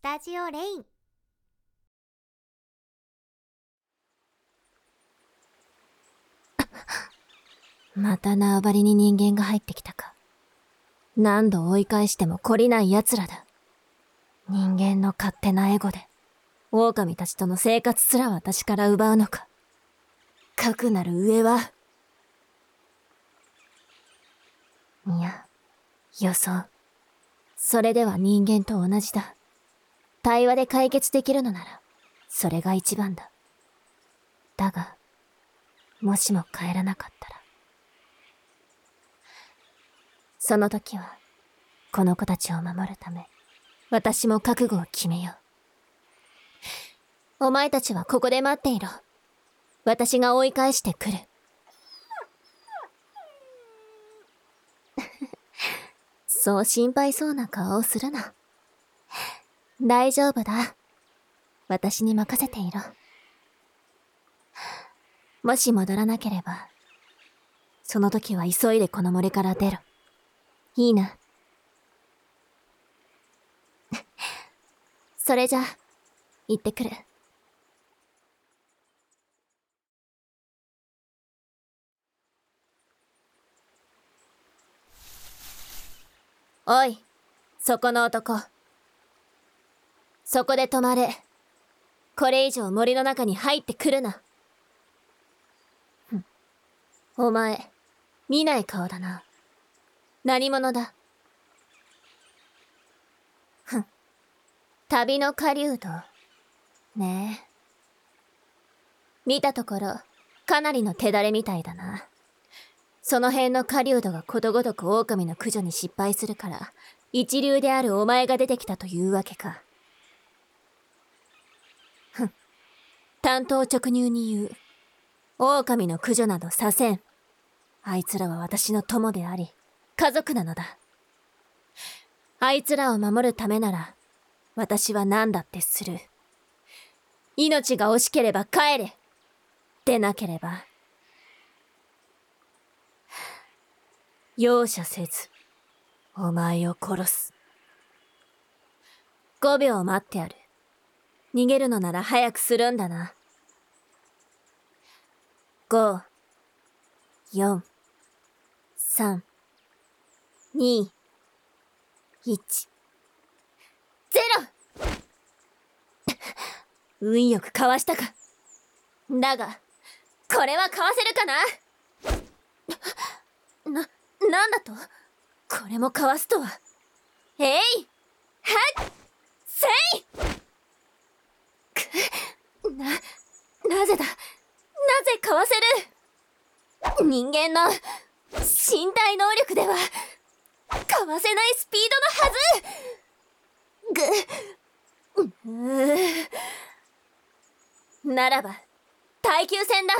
スタジオレイン また縄張りに人間が入ってきたか。何度追い返しても懲りない奴らだ。人間の勝手なエゴで、狼たちとの生活すら私から奪うのか。かくなる上は。いや、予想。それでは人間と同じだ。対話で解決できるのなら、それが一番だ。だが、もしも帰らなかったら。その時は、この子たちを守るため、私も覚悟を決めよう。お前たちはここで待っていろ。私が追い返してくる。そう心配そうな顔をするな。大丈夫だ。私に任せていろ。もし戻らなければ、その時は急いでこの森から出ろ。いいな。それじゃ、行ってくる。おい、そこの男。そこで止まれ。これ以上森の中に入ってくるな。お前、見ない顔だな。何者だ？ふん。旅の狩人？ねえ。見たところ、かなりの手だれみたいだな。その辺の狩人がことごとく狼の駆除に失敗するから、一流であるお前が出てきたというわけか。ふん。担当直入に言う。狼の駆除などさせん。あいつらは私の友であり、家族なのだ。あいつらを守るためなら、私は何だってする。命が惜しければ帰れ。でなければ。容赦せず、お前を殺す。5秒待ってやる。逃げるのなら早くするんだな。5、4、3、2、1、ゼロ!運よくかわしたか。だが、これはかわせるかな?な、なんだと?これもかわすとは。えい!はっ!せい、な、なぜだ？なぜかわせる？人間の身体能力では、かわせないスピードのはず。ぐ、うー。ならば、耐久戦だ。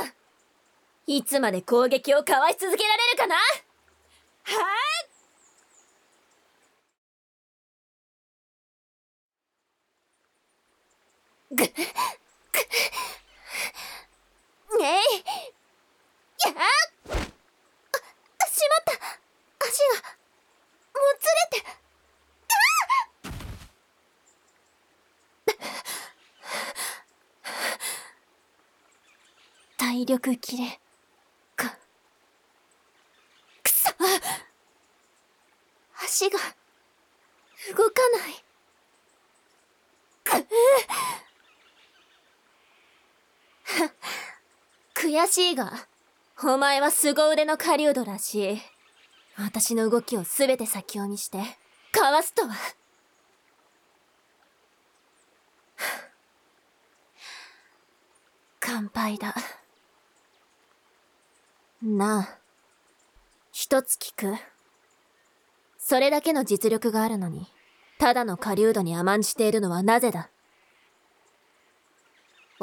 いつまで攻撃をかわし続けられるかな？はあ？ぐ、ぐ、ねえやあしまった。足がもつれて。体力切れかくそ。足が動かないく悔しいがお前は凄腕の狩人らしい。私の動きをすべて先読みして、かわすとは。乾杯だ。なあ、一つ聞く。それだけの実力があるのに、ただの狩人に甘んじているのはなぜだ？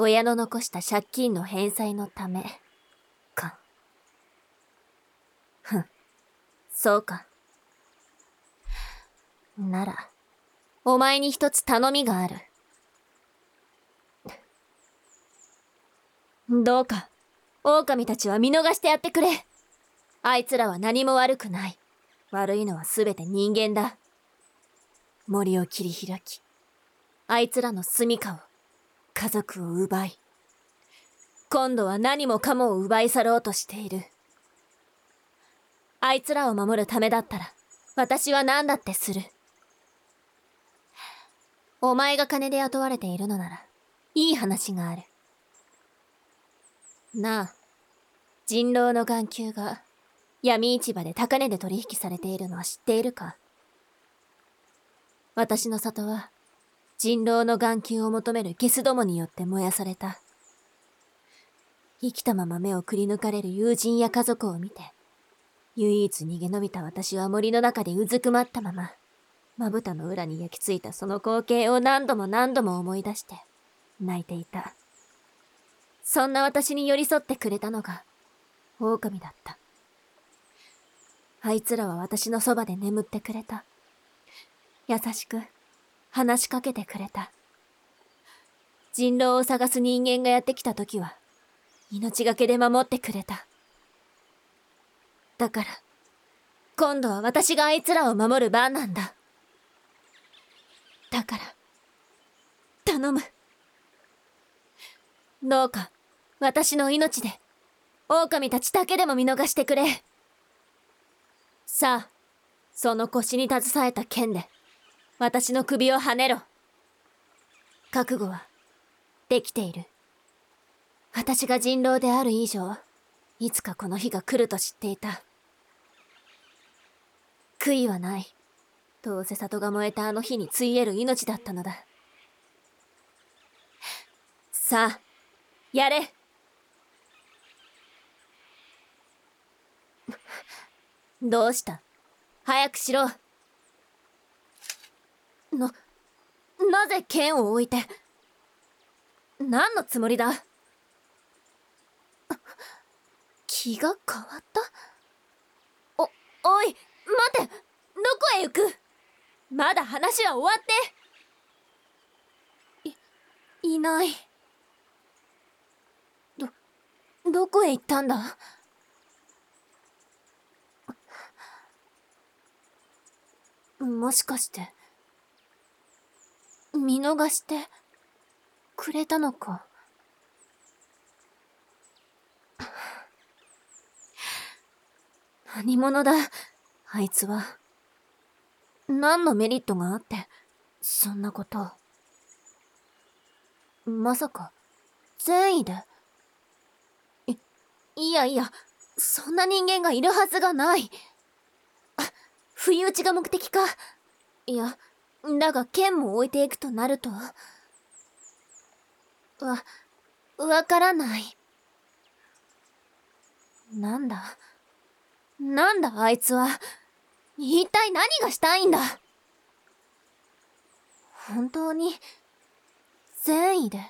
親の残した借金の返済のため。かふん。そうか。なら、お前に一つ頼みがある。どうか、狼たちは見逃してやってくれ。あいつらは何も悪くない。悪いのはすべて人間だ。森を切り開き、あいつらの住処を、家族を奪い、今度は何もかもを奪い去ろうとしている。あいつらを守るためだったら、私は何だってする。お前が金で雇われているのなら、いい話がある。なあ、人狼の眼球が闇市場で高値で取引されているのは知っているか？私の里は人狼の眼球を求めるゲスどもによって燃やされた。生きたまま目をくり抜かれる友人や家族を見て、唯一逃げ延びた私は森の中でうずくまったまま、まぶたの裏に焼き付いたその光景を何度も何度も思い出して、泣いていた。そんな私に寄り添ってくれたのが、狼だった。あいつらは私のそばで眠ってくれた。優しく、話しかけてくれた。人狼を探す人間がやってきた時は、命がけで守ってくれた。だから、今度は私があいつらを守る番なんだ。だから、頼む。どうか、私の命で、狼たちだけでも見逃してくれ。さあ、その腰に携えた剣で、私の首をはねろ。覚悟は、できている。私が人狼である以上、いつかこの日が来ると知っていた。悔いはない。どうせ里が燃えたあの日についえる命だったのだ。さあ、やれどうした？早くしろな、なぜ剣を置いて何のつもりだ？気が変わった？お、おい待て！どこへ行く？まだ話は終わって！い、いない。ど、どこへ行ったんだ？もしかして、見逃してくれたのか何者だ、あいつは。何のメリットがあって、そんなこと。まさか、善意で。い、いやいや、そんな人間がいるはずがない。不意打ちが目的か。いや、だが剣も置いていくとなると。わ、わからない。なんだ？なんだあいつは？一体何がしたいんだ？本当に、善意で、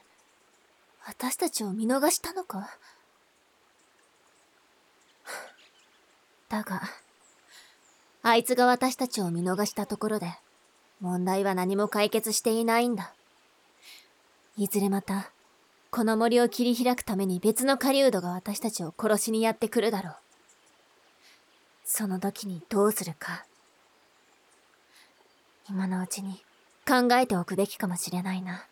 私たちを見逃したのか？だが、あいつが私たちを見逃したところで、問題は何も解決していないんだ。いずれまた、この森を切り開くために別の狩人が私たちを殺しにやってくるだろう。その時にどうするか。今のうちに考えておくべきかもしれないな。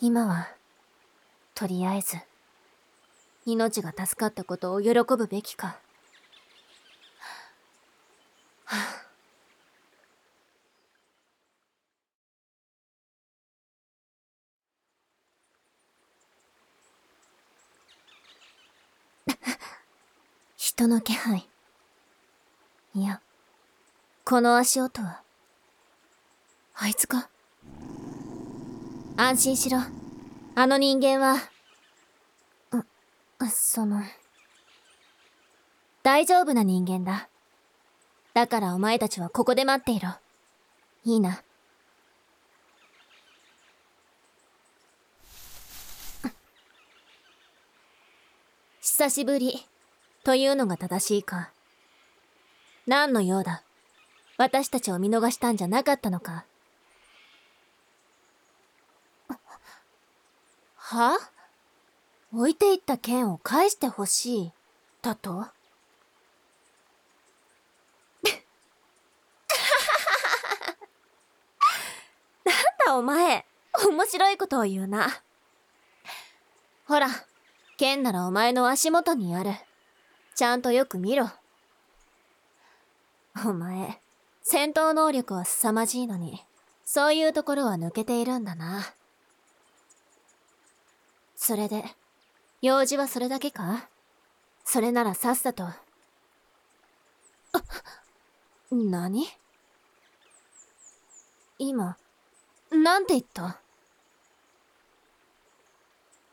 今は、とりあえず、命が助かったことを喜ぶべきか。はあ人の気配。いや、この足音は、あいつか安心しろ。あの人間は、あ、その、大丈夫な人間だ。だからお前たちはここで待っていろ。いいな。久しぶり。というのが正しいか。何の用だ？私たちを見逃したんじゃなかったのかは？置いていった剣を返してほしい、だと？らお前、面白いことを言うな。ほら、剣ならお前の足元にある。ちゃんとよく見ろ。お前、戦闘能力は凄まじいのに、そういうところは抜けているんだな。それで、用事はそれだけか？それならさっさと。あ、何？今、なんて言った？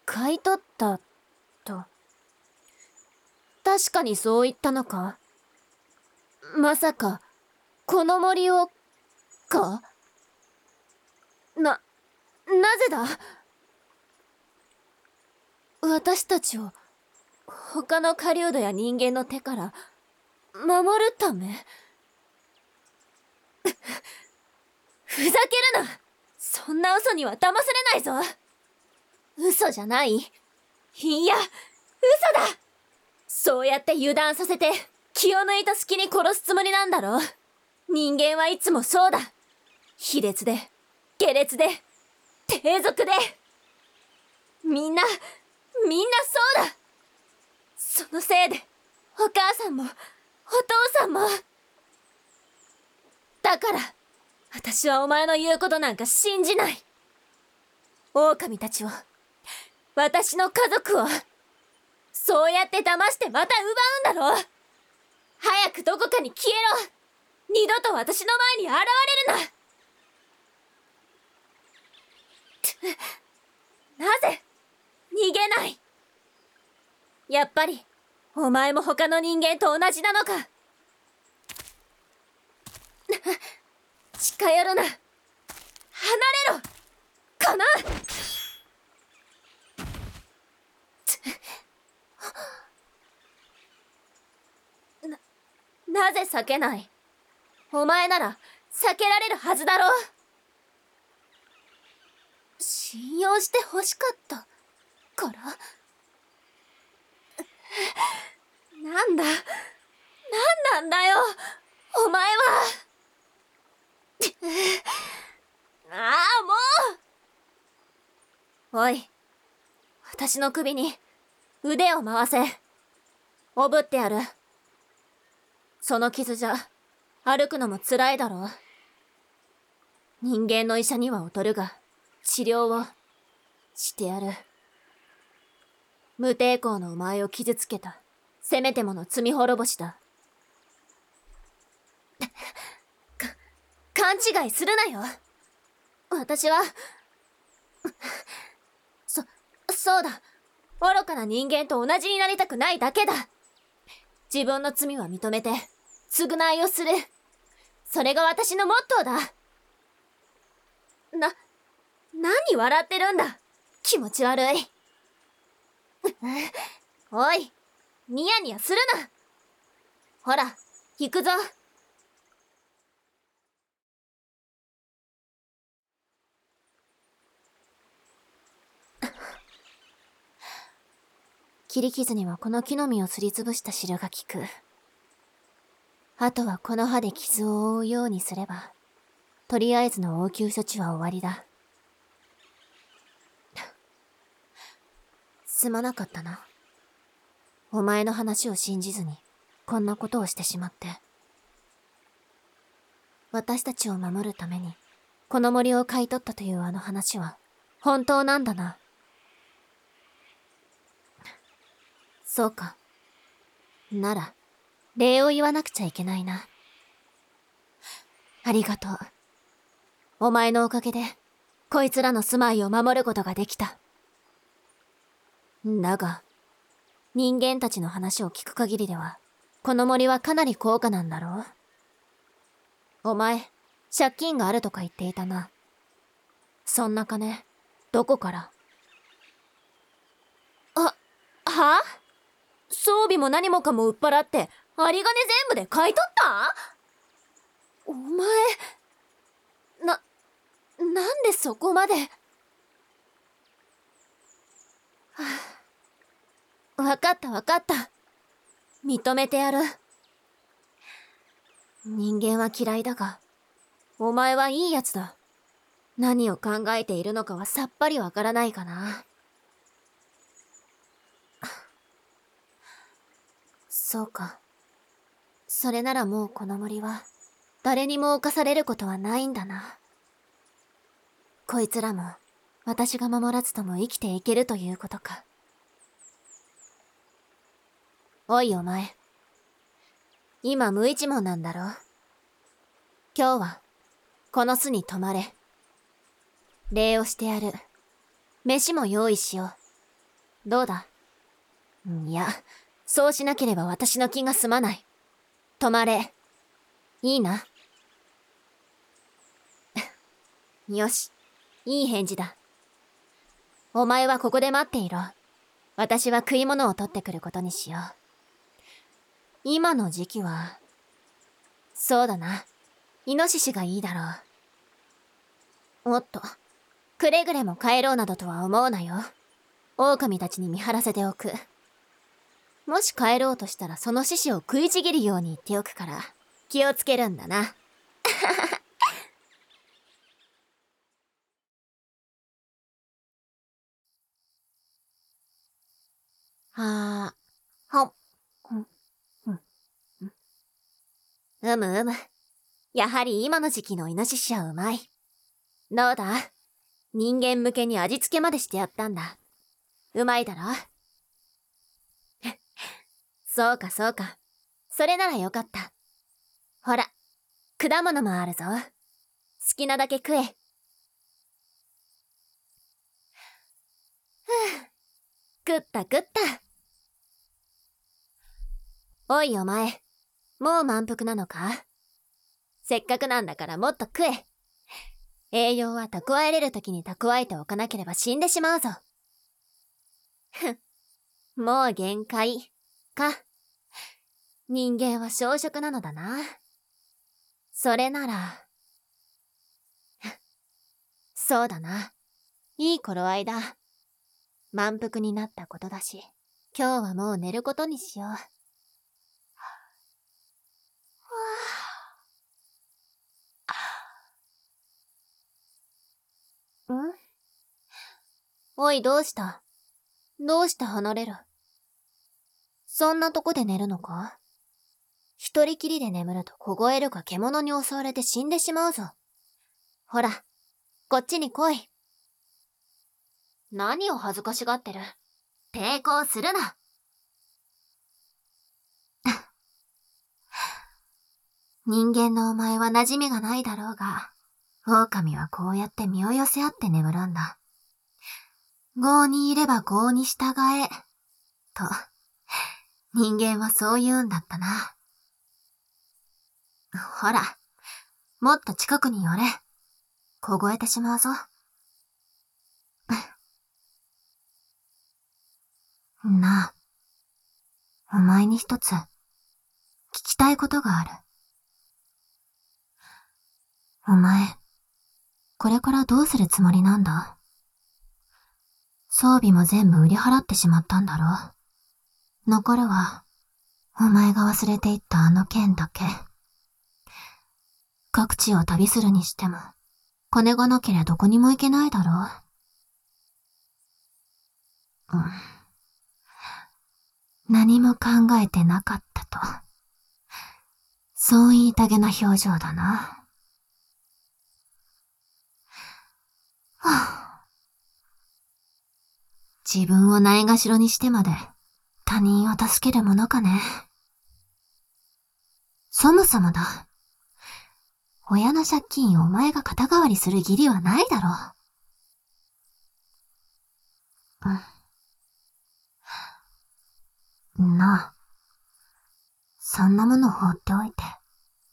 買い取った。確かにそう言ったのか？まさか、この森を、か？な、なぜだ？私たちを、他の狩人や人間の手から、守るため？ふざけるな！そんな嘘には騙されないぞ！嘘じゃない。いや、嘘だ！そうやって油断させて、気を抜いた隙に殺すつもりなんだろ？う人間はいつもそうだ卑劣で、下劣で、低俗で。みんな、みんなそうだそのせいで、お母さんも、お父さんも。だから、私はお前の言うことなんか信じない。狼たちを、私の家族を、そうやって騙してまた奪うんだろ。早くどこかに消えろ。二度と私の前に現れるな。なぜ？逃げない。やっぱり、お前も他の人間と同じなのか。近寄るな。離れろ。かなな、なぜ避けない？お前なら避けられるはずだろう。信用して欲しかった。から？なんだ？なんなんだよ？お前は？ああもう！おい私の首に腕を回せ。おぶってやる。その傷じゃ歩くのも辛いだろう人間の医者には劣るが治療をしてやる。無抵抗のお前を傷つけた、せめてもの罪滅ぼしだ。か、勘違いするなよ。私は、そ、そうだ。愚かな人間と同じになりたくないだけだ。自分の罪は認めて、償いをする。それが私のモットーだ。な、何笑ってるんだ？気持ち悪い。おい、ニヤニヤするな。ほら、行くぞ。切り傷にはこの木の実をすりつぶした汁が効く。あとはこの刃で傷を覆うようにすれば、とりあえずの応急処置は終わりだ。すまなかったな。お前の話を信じずに、こんなことをしてしまって。私たちを守るために、この森を買い取ったというあの話は、本当なんだな。そうか。なら、礼を言わなくちゃいけないな。ありがとう。お前のおかげで、こいつらの住まいを守ることができた。だが、人間たちの話を聞く限りでは、この森はかなり高価なんだろうお前、借金があるとか言っていたな。そんな金、どこから？あ、は？装備も何もかも売っ払って、有り金全部で買い取った？お前、な、なんでそこまで？は あわかったわかった。認めてやる。人間は嫌いだが、お前はいいやつだ。何を考えているのかはさっぱりわからないかな。そうか。それならもうこの森は、誰にも侵されることはないんだな。こいつらも、私が守らずとも生きていけるということか。おいお前。今無一文なんだろ？今日は、この巣に泊まれ。礼をしてやる。飯も用意しよう。どうだ？いや、そうしなければ私の気が済まない。止まれ。いいな。よし、いい返事だ。お前はここで待っていろ。私は食い物を取ってくることにしよう。今の時期は、そうだな。イノシシがいいだろう。おっと。くれぐれも帰ろうなどとは思うなよ。狼たちに見張らせておく。もし帰ろうとしたらその獅子を食いちぎるように言っておくから、気をつけるんだな。は あ、ほん、うん、ん、うむうむ。やはり今の時期のイノシシはうまい。どうだ？人間向けに味付けまでしてやったんだ。うまいだろ？そうかそうか。それならよかった。ほら、果物もあるぞ。好きなだけ食え。ふぅ。食った食った。おいお前、もう満腹なのか？せっかくなんだからもっと食え。栄養は蓄えれる時に蓄えておかなければ死んでしまうぞ。ふん、もう限界、か。人間は小食なのだな。それなら、そうだな。いい頃合いだ。満腹になったことだし、今日はもう寝ることにしよう。ん？おい、どうした？どうして離れる？そんなとこで寝るのか？一人きりで眠ると凍えるか獣に襲われて死んでしまうぞ。ほら、こっちに来い。何を恥ずかしがってる？抵抗するな。人間のお前は馴染みがないだろうが、狼はこうやって身を寄せ合って眠るんだ。業にいれば業に従え。と、人間はそう言うんだったな。ほら、もっと近くに寄れ。凍えてしまうぞ。なあ、お前に一つ、聞きたいことがある。お前、これからどうするつもりなんだ？装備も全部売り払ってしまったんだろ？残るは、お前が忘れていったあの剣だけ。各地を旅するにしても、金がなけりゃどこにも行けないだろう。うん。何も考えてなかったと。そう言いたげな表情だな。自分をないがしろにしてまで他人を助けるものかね。そもそもだ。親の借金お前が肩代わりする義理はないだろう。うん。なあ。そんなもの放っておいて、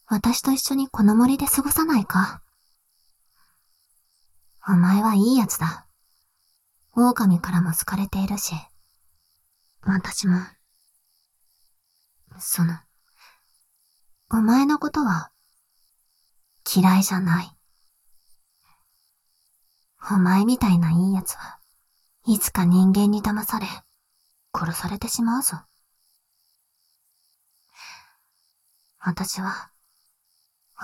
私と一緒にこの森で過ごさないかお前はいい奴だ。狼からも好かれているし、私も、その、お前のことは、嫌いじゃない。お前みたいないい奴は、いつか人間に騙され、殺されてしまうぞ。私は、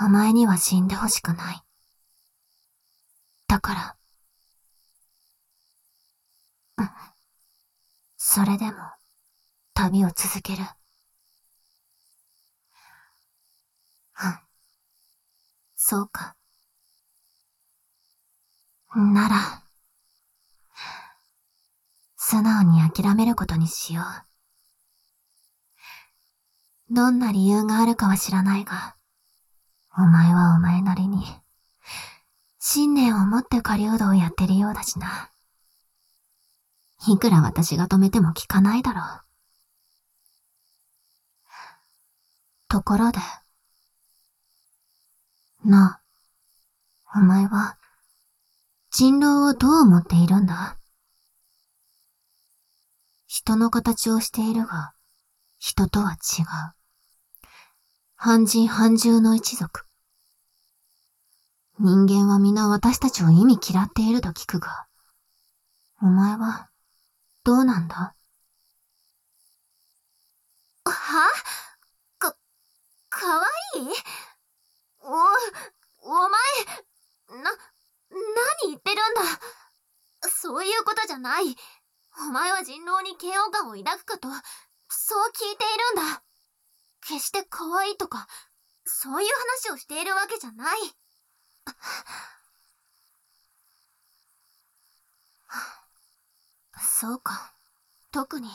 お前には死んでほしくない。だから。それでも、旅を続ける。うん。そうか。なら、素直に諦めることにしよう。どんな理由があるかは知らないが、お前はお前なりに、信念を持って狩人をやってるようだしな。いくら私が止めても効かないだろう。ところで、なあ、お前は、人狼をどう思っているんだ？人の形をしているが、人とは違う。半人半獣の一族。人間は皆私たちを意味嫌っていると聞くが、お前は、どうなんだ？は？か、かわいい？お、前、な、何言ってるんだ？そういうことじゃない。お前は人狼に嫌悪感を抱くかと、そう聞いているんだ。決して可愛いとか、そういう話をしているわけじゃない。そうか。特に、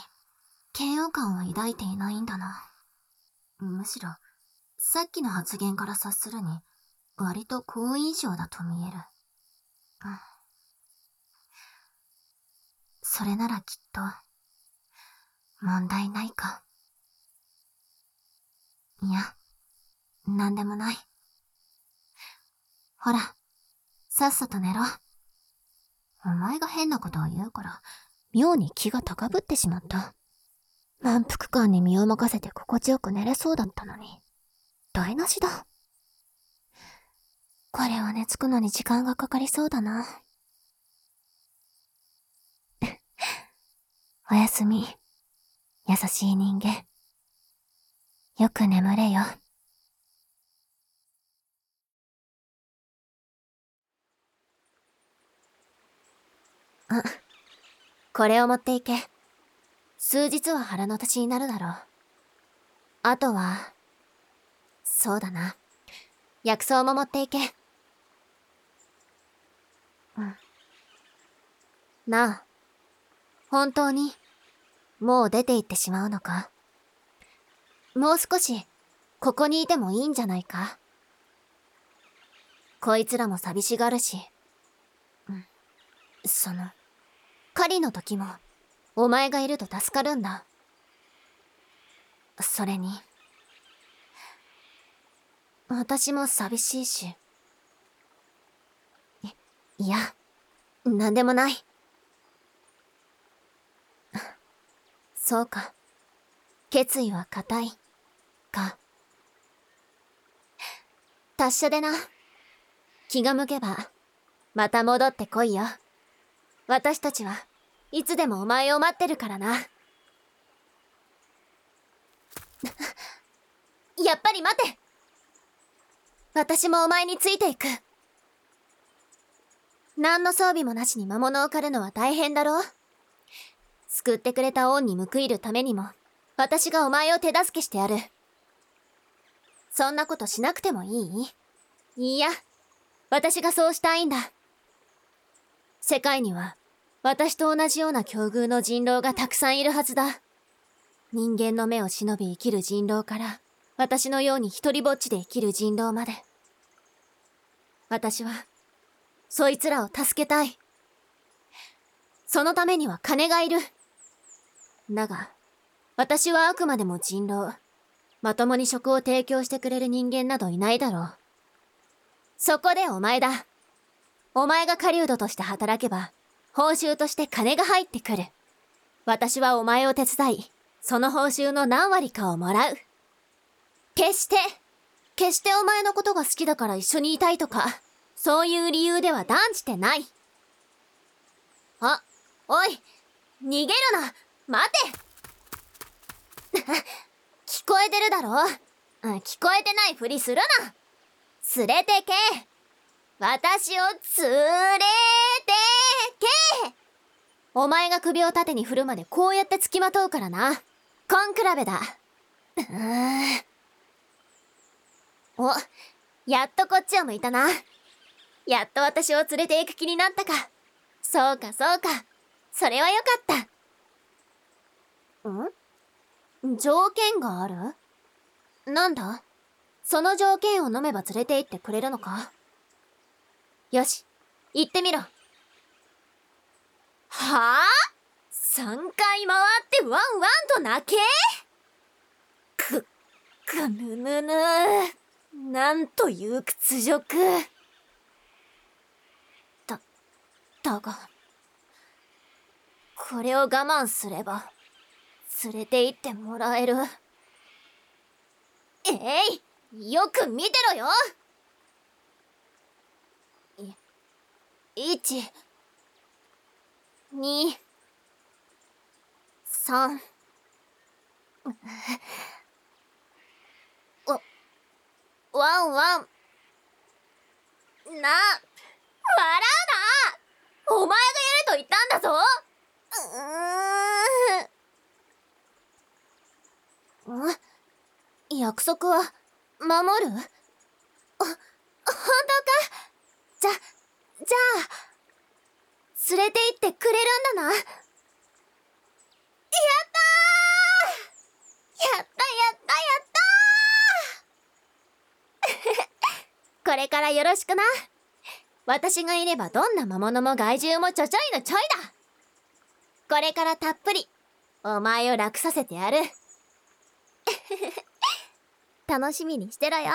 嫌悪感を抱いていないんだな。むしろ、さっきの発言から察するに、割と好印象だと見える。うんそれならきっと、問題ないか。いや、なんでもない。ほら、さっさと寝ろ。お前が変なことを言うから、妙に気が高ぶってしまった。満腹感に身を任せて心地よく寝れそうだったのに、台無しだ。これは寝つくのに時間がかかりそうだな。おやすみ。優しい人間。よく眠れよ。あ、これを持っていけ。数日は腹の立ちになるだろう。あとは、そうだな。薬草も持っていけ。うん。なあ、本当に、もう出て行ってしまうのか？もう少し、ここにいてもいいんじゃないか？こいつらも寂しがるし。うん。その、狩りの時も、お前がいると助かるんだ。それに、私も寂しいし。い、いや、なんでもない。そうか。決意は固い。か。達者でな。気が向けば、また戻ってこいよ。私たちはいつでもお前を待ってるからな。やっぱり待て私もお前についていく。何の装備もなしに魔物を狩るのは大変だろう救ってくれた恩に報いるためにも、私がお前を手助けしてやる。そんなことしなくてもい？いいや、私がそうしたいんだ。世界には、私と同じような境遇の人狼がたくさんいるはずだ。人間の目を忍び生きる人狼から、私のように一人ぼっちで生きる人狼まで。私は、そいつらを助けたい。そのためには金がいる。だが、私はあくまでも人狼。まともに職を提供してくれる人間などいないだろう。そこでお前だ。お前が狩人として働けば、報酬として金が入ってくる。私はお前を手伝い、その報酬の何割かをもらう。決して、決してお前のことが好きだから一緒にいたいとか、そういう理由では断じてない。あ、おい、逃げるな待て 聞こえてるだろ？聞こえてないふりするな連れてけ私を連れてけお前が首を縦に振るまでこうやって付きまとうからな。コンクラベだ。うん。お、やっとこっちを向いたな。やっと私を連れて行く気になったか。そうかそうか。それはよかった。ん？条件がある？なんだ？その条件を飲めば連れて行ってくれるのか？よし、行ってみろ。はあ ?3 回回ってワンワンと泣け？く、くぬぬぬ。なんという屈辱。だ、だが、これを我慢すれば、連れて行ってもらえる。えいよく見てろよい、1、2、3、お、ワンワン。な、笑うなお前がやれと言ったんだぞうーん。ん約束は、守る？ほ、本当か？じゃ、じゃあ、連れて行ってくれるんだな？やったーやったやったやったー これからよろしくな。私がいればどんな魔物も害獣もちょちょいのちょいだ。これからたっぷり、お前を楽させてやる。楽しみにしてろよ。